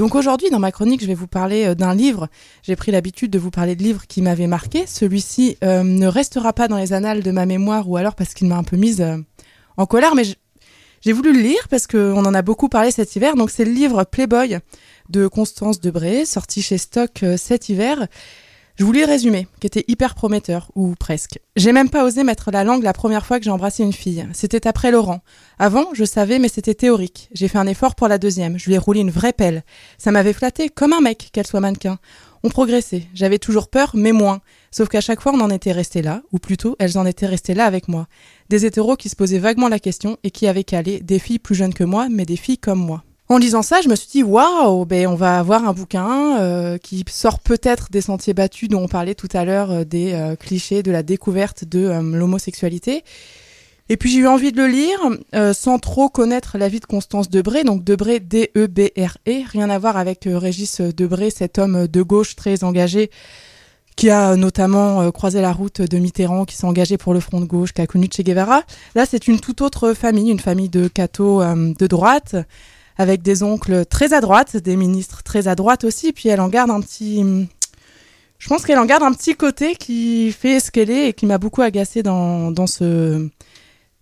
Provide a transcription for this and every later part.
Donc aujourd'hui, dans ma chronique, je vais vous parler euh, d'un livre. J'ai pris l'habitude de vous parler de livres qui m'avaient marqué. Celui-ci euh, ne restera pas dans les annales de ma mémoire ou alors parce qu'il m'a un peu mise euh, en colère, mais j'ai voulu le lire parce qu'on en a beaucoup parlé cet hiver. Donc c'est le livre Playboy de Constance Debré, sorti chez Stock cet hiver. Je le résumé, qui était hyper prometteur, ou presque. J'ai même pas osé mettre la langue la première fois que j'ai embrassé une fille. C'était après Laurent. Avant, je savais, mais c'était théorique. J'ai fait un effort pour la deuxième. Je lui ai roulé une vraie pelle. Ça m'avait flatté, comme un mec, qu'elle soit mannequin. On progressait. J'avais toujours peur, mais moins. Sauf qu'à chaque fois, on en était resté là, ou plutôt, elles en étaient restées là avec moi. Des hétéros qui se posaient vaguement la question et qui avaient calé des filles plus jeunes que moi, mais des filles comme moi. En lisant ça, je me suis dit waouh, ben on va avoir un bouquin euh, qui sort peut-être des sentiers battus dont on parlait tout à l'heure, euh, des euh, clichés de la découverte de l'homosexualité. Et puis j'ai eu envie de le lire sans trop connaître la vie de Constance Debré, donc Debré D-E-B-R-E, rien à voir avec Régis Debré, cet homme de gauche très engagé qui a notamment croisé la route de Mitterrand, qui s'est engagé pour le front de gauche, qui a connu Che Guevara. Là, c'est une toute autre famille, une famille de cathos de droite, avec des oncles très à droite, des ministres très à droite aussi, puis elle en garde un petit... Je pense qu'elle en garde un petit côté qui fait ce qu'elle est et qui m'a beaucoup agacée dans, dans, ce,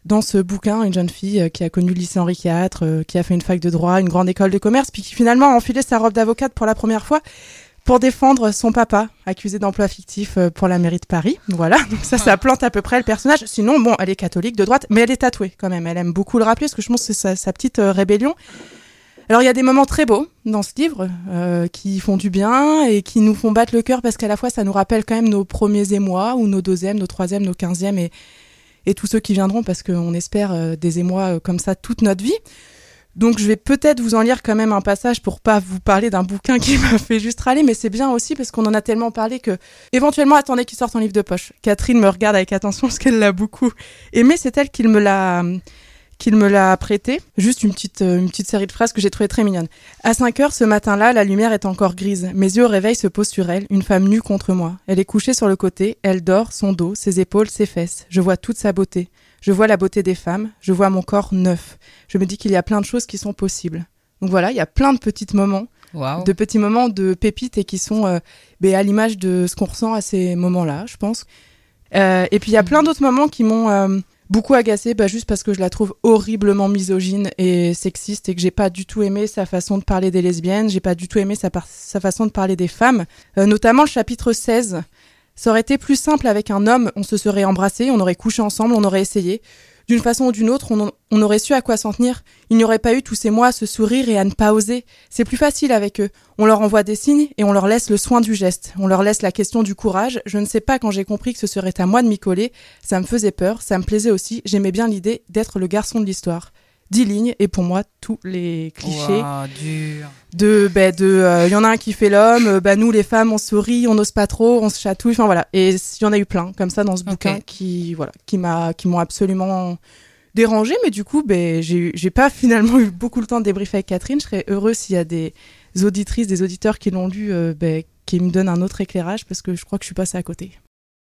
dans ce bouquin, une jeune fille euh, qui a connu le lycée Henri IV, euh, qui a fait une fac de droit, une grande école de commerce, puis qui finalement a enfilé sa robe d'avocate pour la première fois pour défendre son papa, accusé d'emploi fictif euh, pour la mairie de Paris. Voilà, donc ça, ça plante à peu près le personnage. Sinon, bon, elle est catholique de droite, mais elle est tatouée quand même. Elle aime beaucoup le rappeler, parce que je pense que c'est sa, petite rébellion. Alors il y a des moments très beaux dans ce livre euh, qui font du bien et qui nous font battre le cœur parce qu'à la fois ça nous rappelle quand même nos premiers émois ou nos deuxièmes, nos troisièmes, nos quinzièmes et, et tous ceux qui viendront parce qu'on espère euh, des émois euh, comme ça toute notre vie. Donc je vais peut-être vous en lire quand même un passage pour pas vous parler d'un bouquin qui m'a fait juste râler, mais c'est bien aussi parce qu'on en a tellement parlé que éventuellement attendez qu'il sorte en livre de poche. Catherine me regarde avec attention parce qu'elle l'a beaucoup aimé, c'est elle qui me l'a qu'il me l'a prêté. Juste une petite, euh, une petite série de phrases que j'ai trouvées très mignonnes. À 5 heures ce matin-là, la lumière est encore grise. Mes yeux au réveil se posent sur elle, une femme nue contre moi. Elle est couchée sur le côté, elle dort, son dos, ses épaules, ses fesses. Je vois toute sa beauté. Je vois la beauté des femmes, je vois mon corps neuf. Je me dis qu'il y a plein de choses qui sont possibles. Donc voilà, il y a plein de petits moments, de petits moments de pépites et qui sont euh, ben, à l'image de ce qu'on ressent à ces moments-là, je pense. Euh, et puis il y a plein d'autres moments qui m'ont euh, beaucoup agacée bah, juste parce que je la trouve horriblement misogyne et sexiste et que j'ai pas du tout aimé sa façon de parler des lesbiennes, j'ai pas du tout aimé sa, façon de parler des femmes, euh, notamment le chapitre 16. Ça aurait été plus simple avec un homme, on se serait embrassé, on aurait couché ensemble, on aurait essayé d'une façon ou d'une autre, on, aurait su à quoi s'en tenir. Il n'y aurait pas eu tous ces mois à se sourire et à ne pas oser. C'est plus facile avec eux. On leur envoie des signes et on leur laisse le soin du geste. On leur laisse la question du courage. Je ne sais pas quand j'ai compris que ce serait à moi de m'y coller. Ça me faisait peur, ça me plaisait aussi. J'aimais bien l'idée d'être le garçon de l'histoire. 10 lignes et pour moi tous les clichés dur. de ben de euh, il y en a un qui fait l'homme bah nous les femmes on sourit on n'ose pas trop on se chatouille enfin voilà. Et il y en a eu plein comme ça dans ce bouquin qui voilà qui m'a qui m'ont absolument dérangé mais du coup ben j'ai j'ai pas finalement eu beaucoup le temps de débriefer avec Catherine. Je serais heureuse s'il y a des auditrices des auditeurs qui l'ont lu euh, ben, qui me donnent un autre éclairage parce que je crois que je suis passée à côté